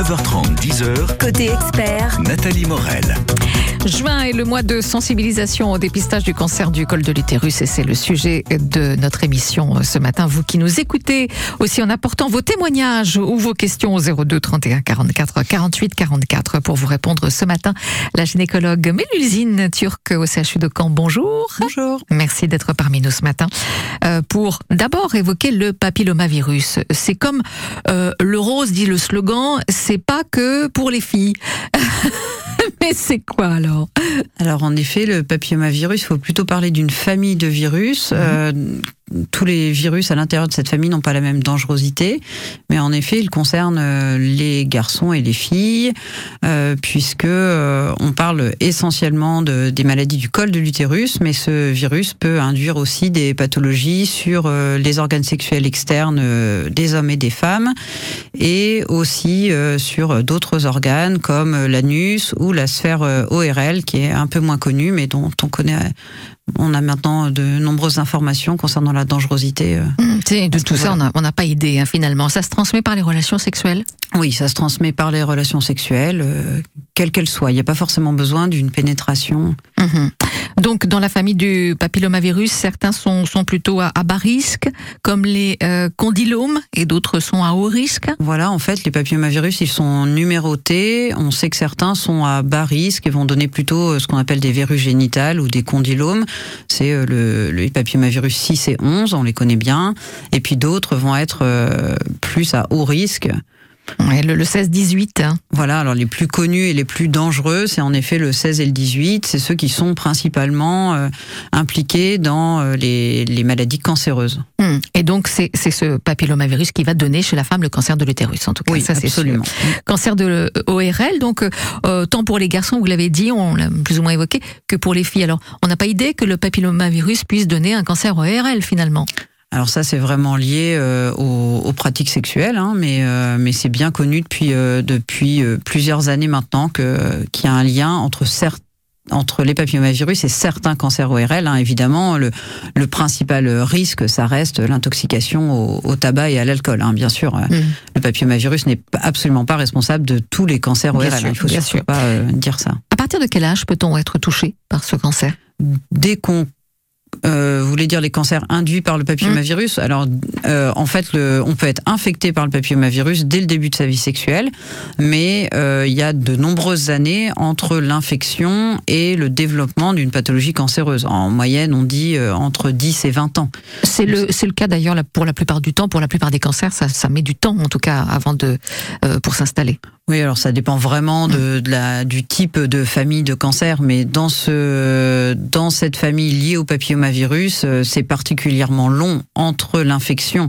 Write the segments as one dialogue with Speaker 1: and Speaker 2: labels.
Speaker 1: 9h30, 10h.
Speaker 2: Côté expert,
Speaker 1: Nathalie Morel.
Speaker 3: Juin est le mois de sensibilisation au dépistage du cancer du col de l'utérus et c'est le sujet de notre émission euh, ce matin. Vous qui nous écoutez aussi en apportant vos témoignages ou vos questions au 02 31 44 48 44 pour vous répondre ce matin. La gynécologue Mélusine Turc au CHU de Caen. Bonjour.
Speaker 4: Bonjour.
Speaker 3: Merci d'être parmi nous ce matin euh, pour d'abord évoquer le papillomavirus. C'est comme euh, le rose dit le slogan, c'est pas que pour les filles. Mais c'est quoi alors?
Speaker 4: Alors en effet, le papillomavirus, il faut plutôt parler d'une famille de virus. Euh, tous les virus à l'intérieur de cette famille n'ont pas la même dangerosité, mais en effet, il concerne euh, les garçons et les filles, euh, puisque euh, on parle essentiellement de, des maladies du col de l'utérus, mais ce virus peut induire aussi des pathologies sur les organes sexuels externes des hommes et des femmes, et aussi sur d'autres organes comme l'anus ou la sphère ORL, qui est un peu moins connue, mais dont on connaît on a maintenant de nombreuses informations concernant la dangerosité. euh.
Speaker 3: C'est- De tout ça, on n'a on n'a pas idée hein, finalement. Ça se transmet par les relations sexuelles?
Speaker 4: Oui, ça se transmet par les relations sexuelles, euh, quelles qu'elles soient. Il n'y a pas forcément besoin d'une pénétration.
Speaker 3: Mhm. Donc, dans la famille du papillomavirus, certains sont, sont plutôt à, à bas risque, comme les euh, condylomes, et d'autres sont à haut risque.
Speaker 4: Voilà, en fait, les papillomavirus, ils sont numérotés. On sait que certains sont à bas risque et vont donner plutôt euh, ce qu'on appelle des verrues génitales ou des condylomes. C'est euh, le, le papillomavirus 6 et 11, on les connaît bien. Et puis d'autres vont être plus à haut risque.
Speaker 3: Ouais, le, le 16-18. hein.
Speaker 4: Voilà, alors les plus connus et les plus dangereux, c'est en effet le 16 et le 18. C'est ceux qui sont principalement euh, impliqués dans euh, les, les maladies cancéreuses.
Speaker 3: Hum. Et donc, c'est ce papillomavirus qui va donner chez la femme le cancer de l'utérus, en tout cas.
Speaker 4: Oui,
Speaker 3: ça, c'est
Speaker 4: absolument.
Speaker 3: sûr. Cancer de ORL, donc euh, euh, tant pour les garçons, vous l'avez dit, on l'a plus ou moins évoqué, que pour les filles. Alors, on n'a pas idée que le papillomavirus puisse donner un cancer ORL finalement.
Speaker 4: Alors ça, c'est vraiment lié euh, aux, aux pratiques sexuelles, hein, mais, euh, mais c'est bien connu depuis, euh, depuis euh, plusieurs années maintenant qu'il y a un lien entre certes entre les papillomavirus et certains cancers ORL. hein. Évidemment, le, le principal risque, ça reste l'intoxication au, au tabac et à l'alcool. hein, bien sûr,
Speaker 3: Hum.
Speaker 4: le papillomavirus n'est absolument pas responsable de tous les cancers
Speaker 3: Bien
Speaker 4: ORL.
Speaker 3: sûr,
Speaker 4: hein. Il faut
Speaker 3: bien
Speaker 4: surtout
Speaker 3: sûr.
Speaker 4: pas euh, dire ça.
Speaker 3: À partir de quel âge peut-on être touché par ce cancer?
Speaker 4: Dès qu'on euh, vous voulez dire les cancers induits par le papillomavirus Alors, euh, en fait, le, on peut être infecté par le papillomavirus dès le début de sa vie sexuelle, mais euh, il y a de nombreuses années entre l'infection et le développement d'une pathologie cancéreuse. En moyenne, on dit euh, entre 10 et 20 ans.
Speaker 3: C'est le, le cas d'ailleurs pour la plupart du temps, pour la plupart des cancers, ça, ça met du temps en tout cas avant de, pour s'installer.
Speaker 4: Oui, alors ça dépend vraiment de, de la, du type de famille de cancer, mais dans, ce, dans cette famille liée au papillomavirus, euh, c'est particulièrement long entre l'infection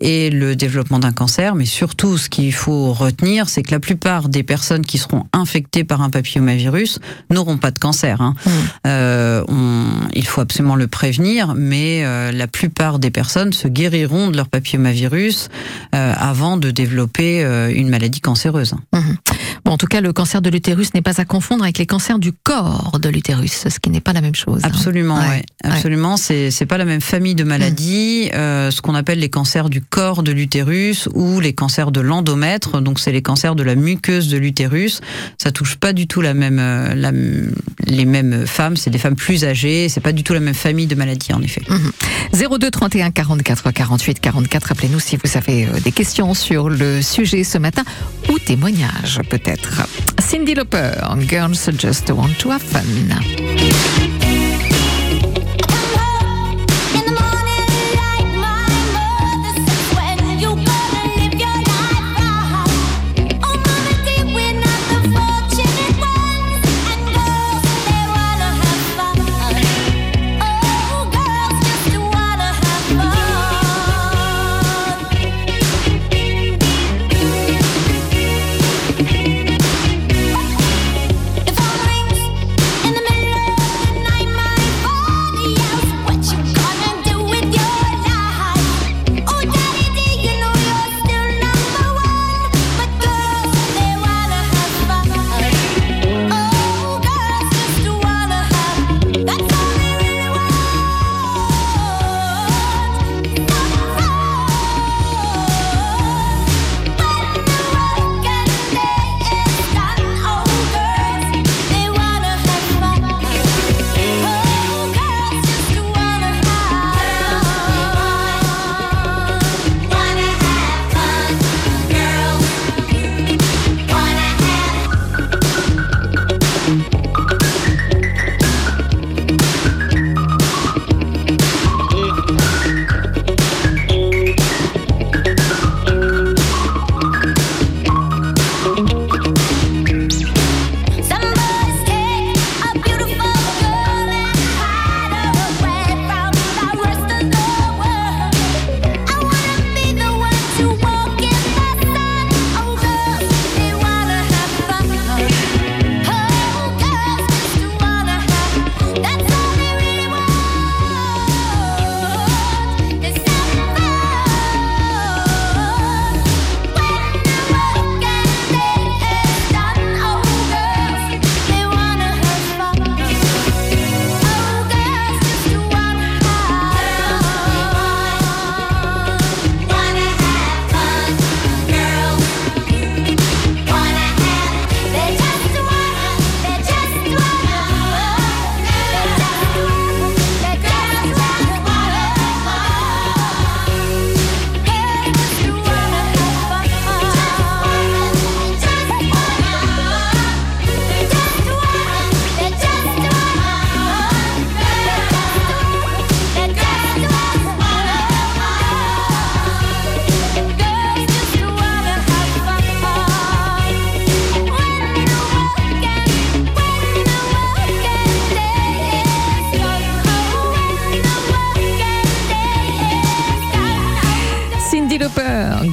Speaker 4: et le développement d'un cancer, mais surtout ce qu'il faut retenir, c'est que la plupart des personnes qui seront infectées par un papillomavirus n'auront pas de cancer. hein.
Speaker 3: Mm.
Speaker 4: Euh, on- il faut absolument le prévenir, mais euh, la plupart des personnes se guériront de leur papillomavirus euh, avant de développer euh, une maladie cancéreuse. Mm-hmm.
Speaker 3: Bon, en tout cas, le cancer de l'utérus n'est pas à confondre avec les cancers du corps de l'utérus, ce qui n'est pas la même chose. hein.
Speaker 4: Absolument,
Speaker 3: Ouais,
Speaker 4: ouais. absolument. C'est c'est pas la même famille de maladies. Euh, ce qu'on appelle les cancers du corps de l'utérus ou les cancers de l'endomètre. Donc c'est les cancers de la muqueuse de l'utérus. Ça touche pas du tout la même, euh, la- les mêmes femmes. C'est des femmes plus âgées. C'est pas du tout la même famille de maladies en effet.
Speaker 3: 02 31 44 48 44. Appelez-nous si vous avez euh, des questions sur le sujet ce matin ou témoignages peut-être. Cindy Lauper, Girls Just Want to Have Fun.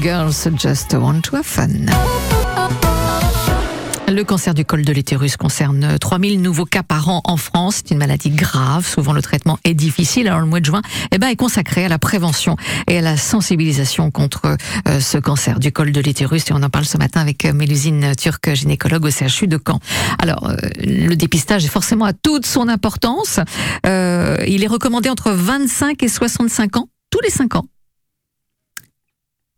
Speaker 5: Girls Just
Speaker 3: Want to Have Fun. Le cancer du col de l'utérus concerne 3000 nouveaux cas par an en France. C'est une maladie grave. Souvent, le traitement est difficile. Alors, le mois de juin eh ben, est consacré à la prévention et à la sensibilisation contre euh, ce cancer du col de l'utérus. Et on en parle ce matin avec euh, Mélusine Turc, gynécologue au CHU de Caen. Alors, euh, le dépistage est forcément à toute son importance. Il est recommandé entre 25 et 65 ans, tous les 5 ans.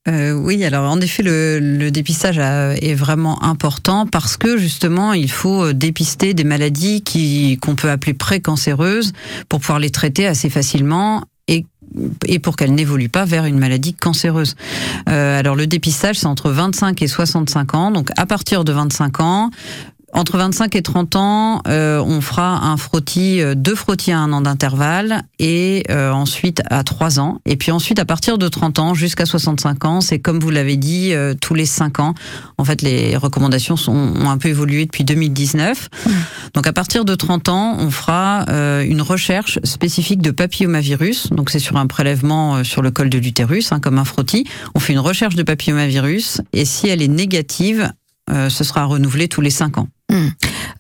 Speaker 4: Euh, oui, alors en effet, le, le dépistage est vraiment important parce que justement, il faut euh, dépister des maladies qui qu'on peut appeler précancéreuses pour pouvoir les traiter assez facilement et et pour qu'elles n'évoluent pas vers une maladie cancéreuse. Euh, alors le dépistage, c'est entre 25 et 65 ans. Donc à partir de 25 ans, entre 25 et 30 ans, euh, on fera un frottis, euh, deux frottis à un an d'intervalle, et euh, ensuite à 3 ans. Et puis ensuite, à partir de 30 ans jusqu'à 65 ans, c'est comme vous l'avez dit, euh, tous les 5 ans. En fait, les recommandations sont, ont un peu évolué depuis 2019. Donc à partir de 30 ans, on fera euh, une recherche spécifique de papillomavirus. Donc c'est sur un prélèvement euh, sur le col de l'utérus, hein, comme un frottis. On fait une recherche de papillomavirus, et si elle est négative, euh, ce sera renouvelé tous les 5 ans.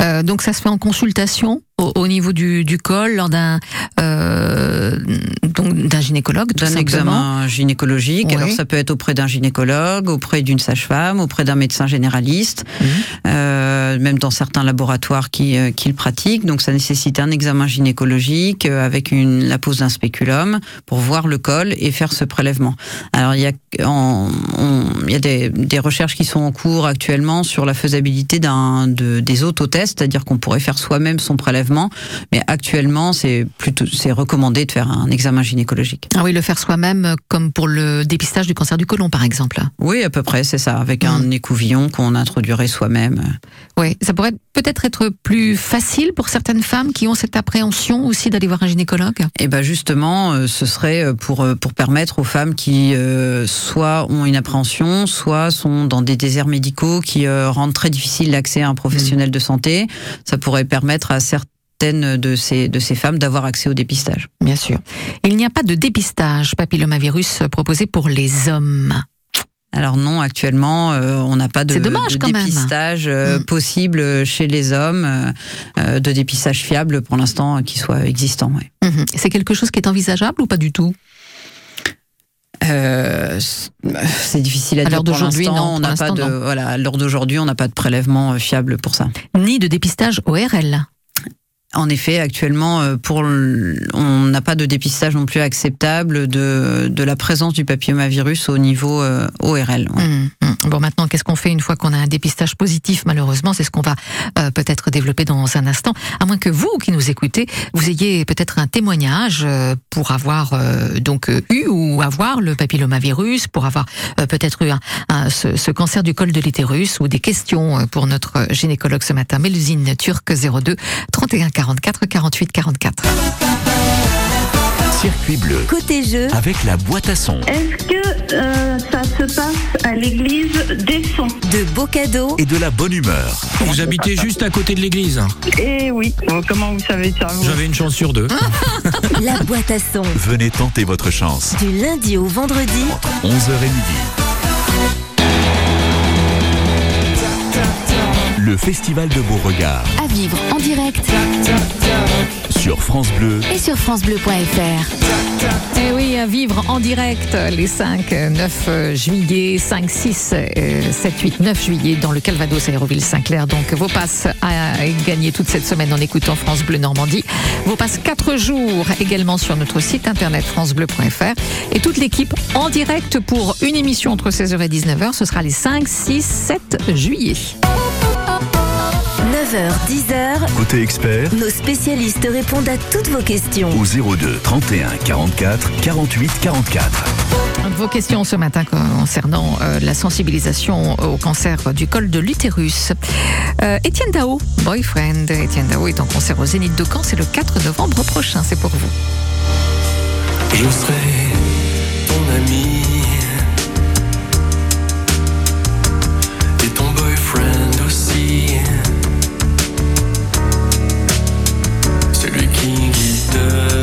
Speaker 3: Euh, donc ça se fait en consultation au, au niveau du, du col lors d'un euh, donc d'un gynécologue
Speaker 4: d'un examen gynécologique.
Speaker 3: Oui.
Speaker 4: Alors ça peut être auprès d'un gynécologue, auprès d'une sage-femme, auprès d'un médecin généraliste,
Speaker 3: Mhm.
Speaker 4: euh, même dans certains laboratoires qui, euh, qui le pratiquent. Donc ça nécessite un examen gynécologique euh, avec une, la pose d'un spéculum pour voir le col et faire ce prélèvement. Alors il y a, en- on- il y a des, des recherches qui sont en cours actuellement sur la faisabilité d'un de, des autotests, c'est-à-dire qu'on pourrait faire soi-même son prélèvement, mais actuellement c'est plutôt c'est recommandé de faire un examen gynécologique.
Speaker 3: Ah oui, le faire soi-même, euh, comme pour le dépistage du cancer du côlon, par exemple.
Speaker 4: Oui, à peu près, c'est ça, avec
Speaker 3: Mm.
Speaker 4: un écouvillon qu'on introduirait soi-même.
Speaker 3: Oui, ça pourrait peut-être être plus facile pour certaines femmes qui ont cette appréhension aussi d'aller voir un gynécologue?
Speaker 4: Et ben justement, euh, ce serait euh, pour euh, pour permettre aux femmes qui euh, soit ont une appréhension, soit sont dans des déserts médicaux qui euh, rendent très difficile l'accès à un professionnel de santé. Ça pourrait permettre à certaines de ces de ces femmes d'avoir accès au dépistage.
Speaker 3: Bien sûr. Il n'y a pas de dépistage papillomavirus proposé pour les hommes.
Speaker 4: Alors non, actuellement, euh, on n'a pas de,
Speaker 3: dommage
Speaker 4: de dépistage euh,
Speaker 3: Mm.
Speaker 4: possible chez les hommes, euh, de dépistage fiable pour l'instant qui soit existant. ouais.
Speaker 3: Mhm. C'est quelque chose qui est envisageable ou pas du tout?
Speaker 4: Euh, c'est difficile à,
Speaker 3: À
Speaker 4: dire
Speaker 3: d'aujourd'hui,
Speaker 4: On n'a pas de
Speaker 3: non.
Speaker 4: voilà. À l'heure d'aujourd'hui, on n'a pas de prélèvement fiable pour ça.
Speaker 3: Ni de dépistage ORL.
Speaker 4: En effet, actuellement, euh, pour le- on n'a pas de dépistage non plus acceptable de, de la présence du papillomavirus au niveau euh, ORL.
Speaker 3: Mhm. Mhm. Bon, maintenant, qu'est-ce qu'on fait une fois qu'on a un dépistage positif? Malheureusement, c'est ce qu'on va euh, peut-être développer dans un instant. À moins que vous, qui nous écoutez, vous ayez peut-être un témoignage euh, pour avoir euh, donc euh, eu ou avoir le papillomavirus, pour avoir peut-être eu un, un- ce, ce cancer du col de l'utérus ou des questions pour notre gynécologue ce matin. Mélusine Turc 02 31 44 48 44.
Speaker 1: Circuit bleu
Speaker 2: Côté jeu,
Speaker 1: avec la boîte à son
Speaker 6: Est-ce que euh, ça se passe à l'église des Sons?
Speaker 2: De beaux cadeaux,
Speaker 1: et de la bonne humeur.
Speaker 7: Vous habitez juste à côté de l'église.
Speaker 6: Eh oui, Bon, comment vous savez ça vous?
Speaker 7: J'avais une chance sur deux.
Speaker 2: la boîte à son.
Speaker 1: Venez tenter votre chance.
Speaker 2: Du lundi au vendredi,
Speaker 1: Entre 11h et midi. Festival de Beauregard
Speaker 8: À vivre en direct
Speaker 1: sur France Bleu
Speaker 8: et sur FranceBleu.fr.
Speaker 3: Et oui, à vivre en direct les 5, 9 juillet, 5, 6, euh, 7, 8, 9 juillet dans le Calvados Aéroville Saint-Clair. Donc vos passes à gagner toute cette semaine en écoutant France Bleu Normandie. Vos passes 4 jours également sur notre site internet francebleu.fr. Et toute l'équipe en direct pour une émission entre 16h et 19h. Ce sera les 5, 6, 7 juillet.
Speaker 2: 9h, 10h,
Speaker 1: Côté expert
Speaker 2: nos spécialistes répondent à toutes vos questions.
Speaker 1: au 02 31 44 48 44.
Speaker 3: Vos questions ce matin concernant euh, la sensibilisation au cancer du col de l'utérus. Euh, Étienne Dao, boyfriend. Étienne Dao est en concert au Zénith de Caen. C'est le 4 novembre prochain. C'est pour vous.
Speaker 9: Je serai ton ami et ton boyfriend aussi. good.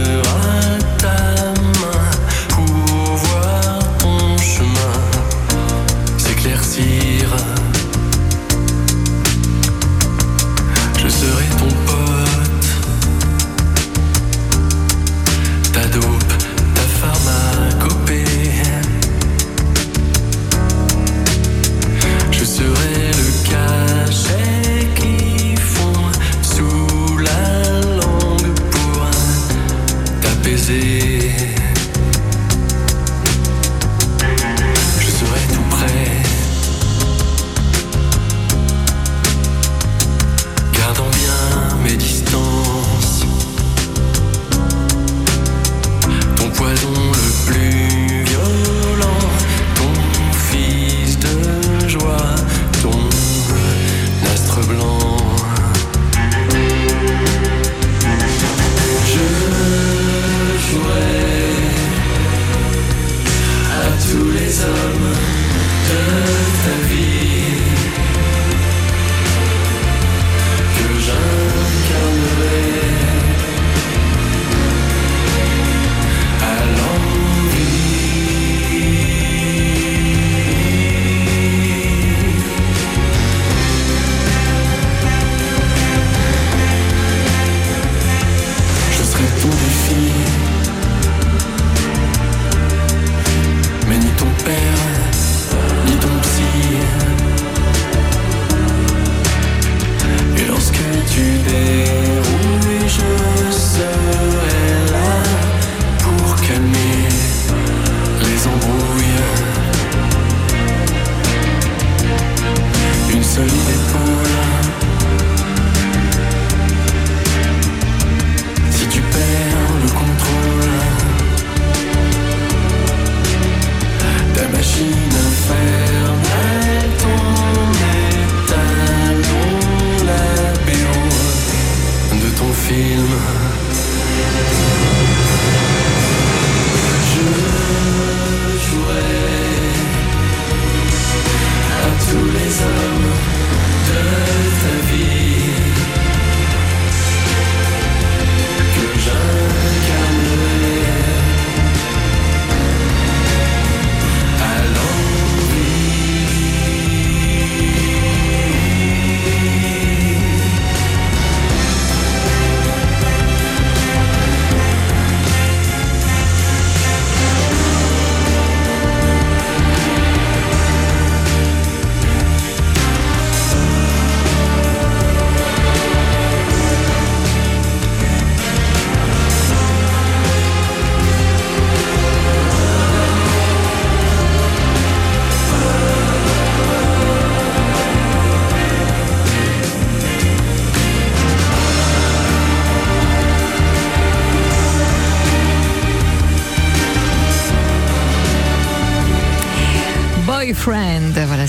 Speaker 9: Film.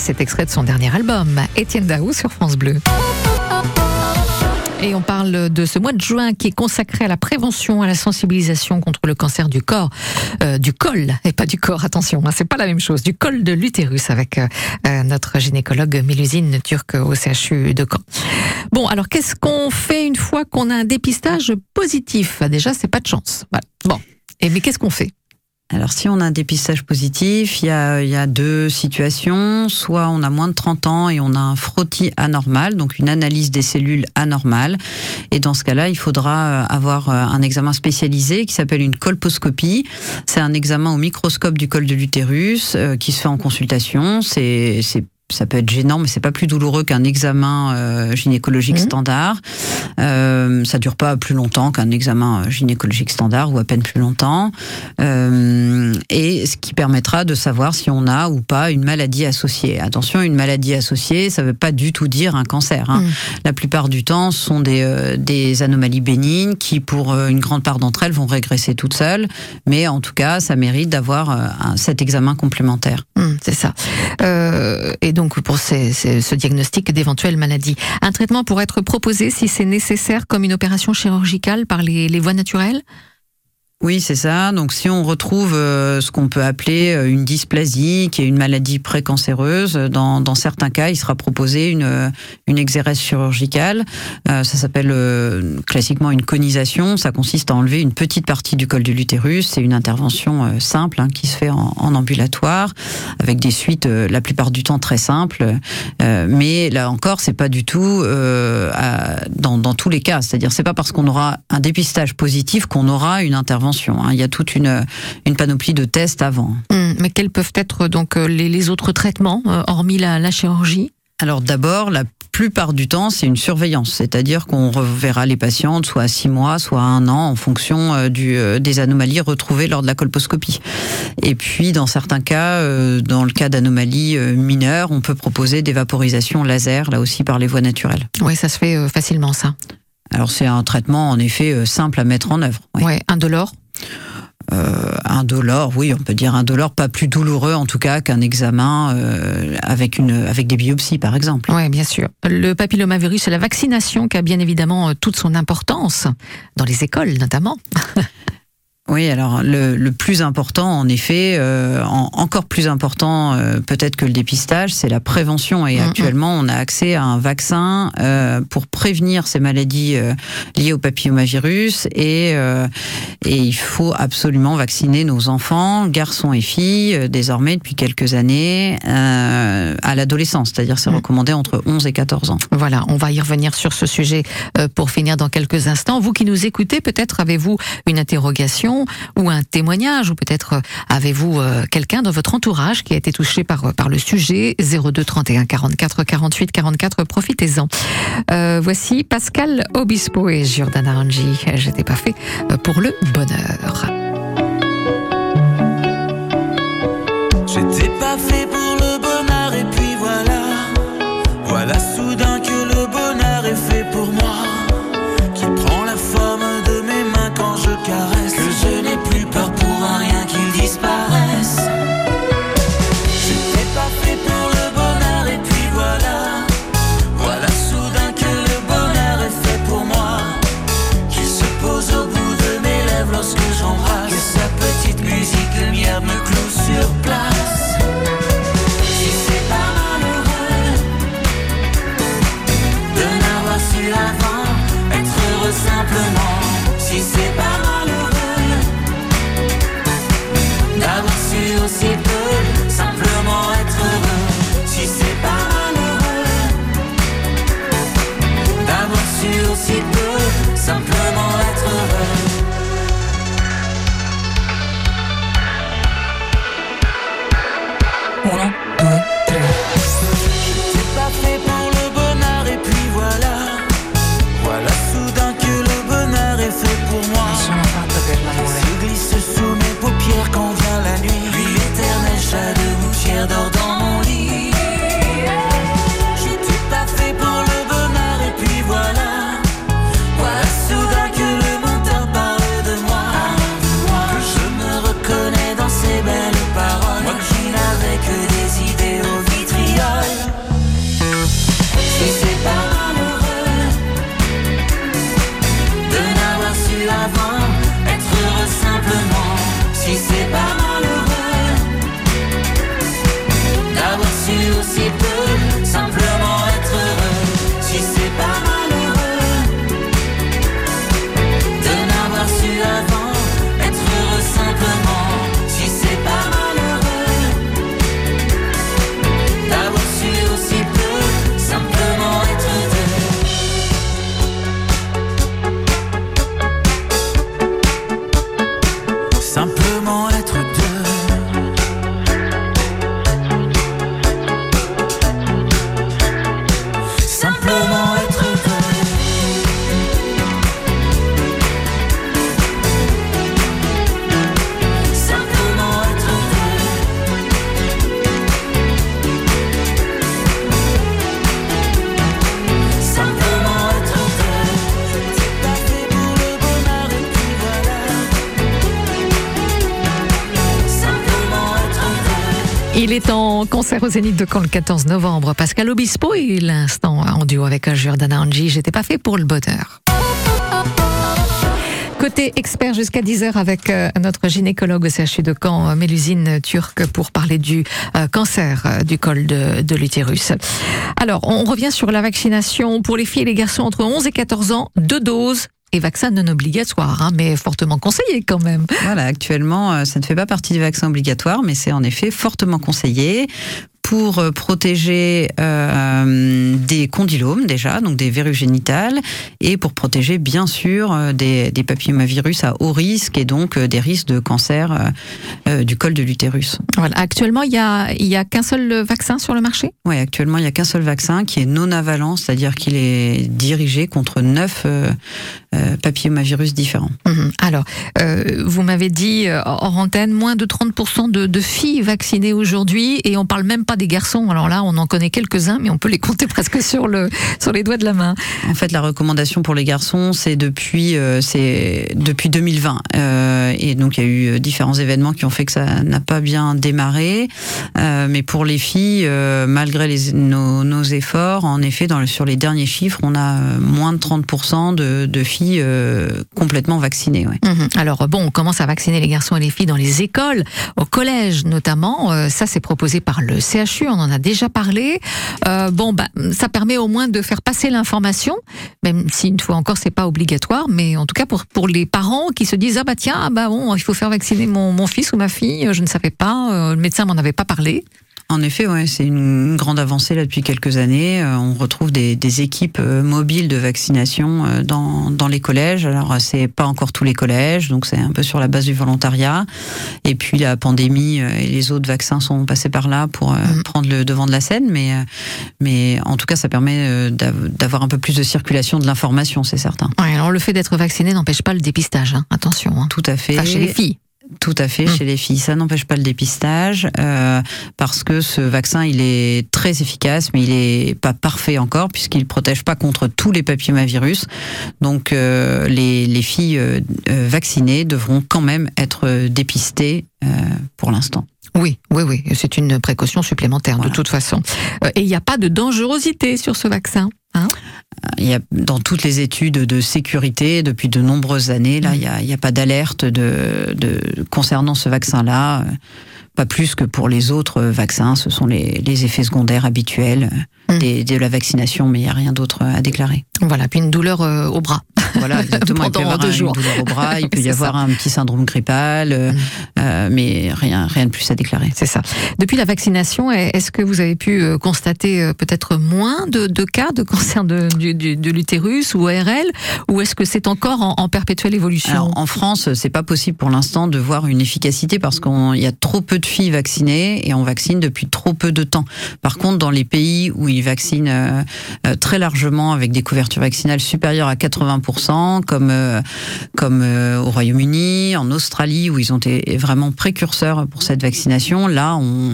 Speaker 3: Cet extrait de son dernier album. Étienne Daou sur France Bleu. Et on parle de ce mois de juin qui est consacré à la prévention, à la sensibilisation contre le cancer du corps, euh, du col, et pas du corps, attention, hein, c'est pas la même chose, du col de l'utérus avec euh, euh, notre gynécologue Mélusine Turc au CHU de Caen. Bon, alors qu'est-ce qu'on fait une fois qu'on a un dépistage positif? Déjà, c'est pas de chance. Bon, et mais qu'est-ce qu'on fait?
Speaker 4: Alors, si on a un dépistage positif, il y a, deux situations. Soit on a moins de 30 ans et on a un frottis anormal, donc une analyse des cellules anormale. Et dans ce cas-là, il faudra euh, avoir euh, un examen spécialisé qui s'appelle une colposcopie. C'est un examen au microscope du col de l'utérus euh, qui se fait en consultation. C'est ça peut être gênant, mais c'est pas plus douloureux qu'un examen euh, gynécologique
Speaker 3: Mhm.
Speaker 4: standard. Euh, ça dure pas plus longtemps qu'un examen euh, gynécologique standard ou à peine plus longtemps. Euh, et ce qui permettra de savoir si on a ou pas une maladie associée. Attention, une maladie associée, ça veut pas du tout dire un cancer. Hein.
Speaker 3: Mhm.
Speaker 4: La plupart du temps, ce sont des, des anomalies bénignes qui, pour une grande part d'entre elles, vont régresser toutes seules. Mais en tout cas, ça mérite d'avoir cet examen complémentaire.
Speaker 3: Hum, c'est ça. Et donc pour ce diagnostic d'éventuelles maladies, un traitement pourrait être proposé si c'est nécessaire comme une opération chirurgicale par les voies naturelles?
Speaker 4: Oui, c'est ça. Donc, si on retrouve euh, ce qu'on peut appeler euh, une dysplasie, qui est une maladie précancéreuse, dans, dans certains cas, il sera proposé une, euh, une exérèse chirurgicale. Euh, ça s'appelle euh, classiquement une conisation. Ça consiste à enlever une petite partie du col de l'utérus. C'est une intervention euh, simple hein, qui se fait en, ambulatoire, avec des suites euh, la plupart du temps très simples. Euh, mais là encore, c'est pas du tout euh, dans, dans tous les cas. C'est-à-dire, c'est pas parce qu'on aura un dépistage positif qu'on aura une intervention. Hein. Il y a toute une, une panoplie de tests avant.
Speaker 3: Hum, Mais quels peuvent être donc euh, les, les autres traitements, euh, hormis la, la chirurgie?
Speaker 4: Alors d'abord, la plupart du temps, c'est une surveillance, c'est-à-dire qu'on reverra les patientes soit à six mois, soit à un an, en fonction euh, du, des anomalies retrouvées lors de la colposcopie. Et puis, dans certains cas, dans le cas d'anomalies mineures, on peut proposer des vaporisations laser, là aussi par les voies naturelles.
Speaker 3: Oui, ça se fait facilement ça.
Speaker 4: Alors c'est un traitement en effet euh, simple à mettre en œuvre. oui.
Speaker 3: Ouais, indolore.
Speaker 4: Euh, indolore, oui, on peut dire indolore, pas plus douloureux en tout cas qu'un examen euh, avec une avec des biopsies par exemple.
Speaker 3: Oui, bien sûr. Le papillomavirus et la vaccination qui a bien évidemment toute son importance dans les écoles notamment.
Speaker 4: Oui, alors le, le plus important, en effet, euh, en- encore plus important euh, peut-être que le dépistage, c'est la prévention. Et
Speaker 3: Mhm.
Speaker 4: actuellement, on a accès à un vaccin euh, pour prévenir ces maladies euh, liées au papillomavirus. Et, euh, et il faut absolument vacciner nos enfants, garçons et filles, euh, désormais depuis quelques années, euh, à l'adolescence. C'est-à-dire, c'est
Speaker 3: Mhm.
Speaker 4: recommandé entre 11 et 14 ans.
Speaker 3: Voilà, on va y revenir sur ce sujet euh, pour finir dans quelques instants. Vous qui nous écoutez, peut-être avez-vous une interrogation ou un témoignage, ou peut-être euh, avez-vous euh, quelqu'un dans votre entourage qui a été touché par, euh, par le sujet? 02 31 44 48 44, profitez-en. Voici Pascal Obispo et Giordana Rangi. J'étais pas fait pour le bonheur.
Speaker 10: J'étais pas fait pour
Speaker 9: Se glisse sous mes paupières quand vient la nuit. Puis l'éternel chat de gouttière dort
Speaker 3: Il est en concert au Zénith de Caen le 14 novembre. Pascal Obispo et l'instant en duo avec Giordana Angi. J'étais pas fait pour le bonheur. Côté expert jusqu'à 10h avec euh, notre gynécologue au CHU de Caen, Mélusine Turc, pour parler du euh, cancer euh, du col de, de l'utérus. Alors, on revient sur la vaccination pour les filles et les garçons entre 11 et 14 ans, deux doses et vaccin non obligatoire, hein, mais fortement conseillé quand même.
Speaker 4: Voilà, actuellement, euh, ça ne fait pas partie des vaccins obligatoires, mais c'est en effet fortement conseillé pour euh, protéger euh, des condylomes déjà, donc des verrues génitales, et pour protéger bien sûr euh, des, des papillomavirus à haut risque et donc des risques de cancer euh, du col de l'utérus.
Speaker 3: Voilà. Actuellement, il y a, y a qu'un seul vaccin sur le marché?
Speaker 4: Oui, actuellement, il n'y a qu'un seul vaccin qui est non avalent, c'est-à-dire qu'il est dirigé contre neuf euh, papillomavirus différents.
Speaker 3: Mhm. Alors, vous m'avez dit hors antenne, moins de 30% de, de filles vaccinées aujourd'hui, et on parle même pas des garçons. Alors là, on en connaît quelques-uns, mais on peut les compter presque sur, le, sur les doigts de la main.
Speaker 4: En fait, la recommandation pour les garçons, c'est depuis, euh, c'est depuis 2020. Euh, et donc, il y a eu différents événements qui ont fait que ça n'a pas bien démarré. Euh, mais pour les filles, euh, malgré les, nos, nos efforts, en effet, dans le, sur les derniers chiffres, on a euh, moins de 30% de, de filles euh, complètement vaccinées. Ouais.
Speaker 3: Mhm. Alors bon, on commence à vacciner les garçons et les filles dans les écoles, au collège notamment. Euh, ça, c'est proposé par le On en a déjà parlé. Euh, bon, bah, ça permet au moins de faire passer l'information, même si une fois encore, c'est pas obligatoire. Mais en tout cas, pour les parents qui se disent ah bah tiens, ah bah bon, il faut faire vacciner mon, mon fils ou ma fille. Je ne savais pas. euh, le médecin m'en avait pas parlé.
Speaker 4: En effet, ouais, c'est une grande avancée là depuis quelques années. Euh, on retrouve des, des équipes euh, mobiles de vaccination euh, dans, dans les collèges. Alors c'est pas encore tous les collèges, donc c'est un peu sur la base du volontariat. Et puis la pandémie et les autres vaccins sont passés par là pour
Speaker 3: Mhm.
Speaker 4: prendre le devant de la scène, mais mais en tout cas ça permet d'av- d'avoir un peu plus de circulation de l'information, c'est certain.
Speaker 3: Ouais, alors le fait d'être vacciné n'empêche pas le dépistage. hein. Attention. Hein.
Speaker 4: Tout à fait.
Speaker 3: Enfin, chez les filles.
Speaker 4: Tout à fait, chez les filles. Ça n'empêche pas le dépistage, euh, parce que ce vaccin, il est très efficace, mais il est pas parfait encore, puisqu'il protège pas contre tous les papillomavirus. Donc, euh, les, les filles euh, euh, vaccinées devront quand même être euh, dépistées euh, pour l'instant.
Speaker 3: Oui, oui, oui. C'est une précaution supplémentaire
Speaker 4: Voilà.
Speaker 3: de toute façon. Et il n'y a pas de dangerosité sur ce vaccin.
Speaker 4: Il y a dans toutes les études de sécurité depuis de nombreuses années, là, il y a, pas d'alerte de, de concernant ce vaccin-là. Pas plus que pour les autres vaccins, ce sont les, effets secondaires habituels. Des- de la vaccination, mais il n'y a rien d'autre à déclarer.
Speaker 3: voilà, puis une douleur euh, au bras.
Speaker 4: Voilà, exactement. il peut y avoir
Speaker 3: deux
Speaker 4: un-
Speaker 3: jours.
Speaker 4: une douleur au bras, il peut y avoir
Speaker 3: ça.
Speaker 4: un petit syndrome grippal, euh, euh, mais rien, rien de plus à déclarer.
Speaker 3: C'est ça. Depuis la vaccination, est-ce que vous avez pu euh, constater euh, peut-être moins de, de cas de cancer de, du- du- de l'utérus ou ARL Ou est-ce que c'est encore en, en perpétuelle évolution
Speaker 4: Alors, en France, c'est pas possible pour l'instant de voir une efficacité parce qu'il y a trop peu de filles vaccinées et on vaccine depuis trop peu de temps. Par contre, dans les pays où ils vaccinent euh, euh, très largement avec des couvertures vaccinales supérieures à 80%, comme euh, comme au Royaume-Uni, en Australie, où ils ont été vraiment précurseurs pour cette vaccination, là, on,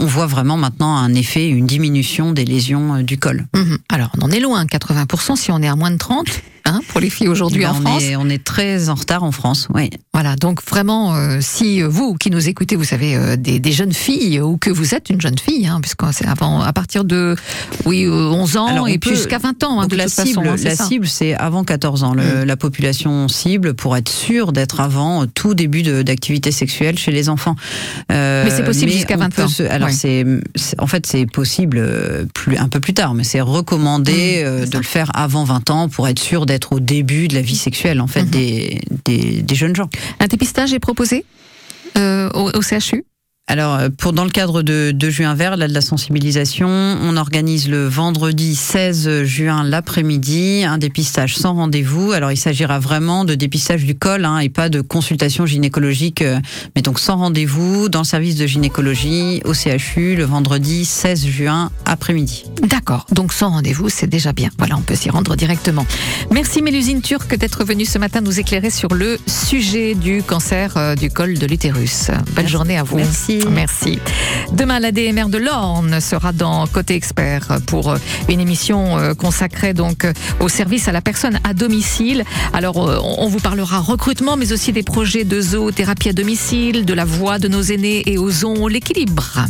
Speaker 4: voit vraiment maintenant un effet, une diminution des lésions du col.
Speaker 3: Mhm. Alors, on en est loin, 80% si on est à moins de 30 hein, pour les filles aujourd'hui en
Speaker 4: on
Speaker 3: France.
Speaker 4: Est, on est très en retard en France, oui.
Speaker 3: Voilà, donc vraiment, euh, si euh, vous qui nous écoutez, vous savez, euh, des, des jeunes filles, ou que vous êtes une jeune fille, hein, puisque c'est avant, à partir de oui, euh, 11 ans
Speaker 4: Alors,
Speaker 3: et puis
Speaker 4: peut-
Speaker 3: jusqu'à 20 ans, hein, de
Speaker 4: la
Speaker 3: toute
Speaker 4: cible,
Speaker 3: façon. hein, c'est
Speaker 4: la
Speaker 3: ça.
Speaker 4: cible, c'est avant 14 ans. Le- La population cible pour être sûr d'être avant tout début de- d'activité sexuelle chez les enfants. Euh,
Speaker 3: Mais c'est possible
Speaker 4: mais
Speaker 3: jusqu'à
Speaker 4: on
Speaker 3: 20
Speaker 4: peut
Speaker 3: ans.
Speaker 4: se- alors c'est, c'est- en fait, c'est possible plus un peu plus tard, mais c'est recommandé
Speaker 3: Mmh, c'est
Speaker 4: de le faire avant 20 ans pour être sûr d'être au début de la vie sexuelle en fait
Speaker 3: Mhm.
Speaker 4: des, des des jeunes gens.
Speaker 3: Un dépistage est proposé euh, au, au CHU
Speaker 4: Alors, euh, pour dans le cadre de, de Juin Vert, là, de la sensibilisation, on organise le vendredi 16 juin l'après-midi un dépistage sans rendez-vous. Alors, il s'agira vraiment de dépistage du col hein, et pas de consultation gynécologique, euh, mais donc sans rendez-vous dans le service de gynécologie au CHU le vendredi 16 juin après-midi.
Speaker 3: D'accord, donc sans rendez-vous, c'est déjà bien. Voilà, on peut s'y rendre directement. Merci Mélusine Turc d'être venue ce matin nous éclairer sur le sujet du cancer euh, du col de l'utérus. Belle
Speaker 4: Merci.
Speaker 3: journée à vous.
Speaker 4: Merci.
Speaker 3: Merci. Demain, la DMR de l'Orne sera dans Côté Expert pour euh, une émission euh, consacrée donc euh, au service à la personne à domicile. Alors, on on vous parlera recrutement, mais aussi des projets de zoothérapie à domicile, de la voix de nos aînés et osons l'équilibre.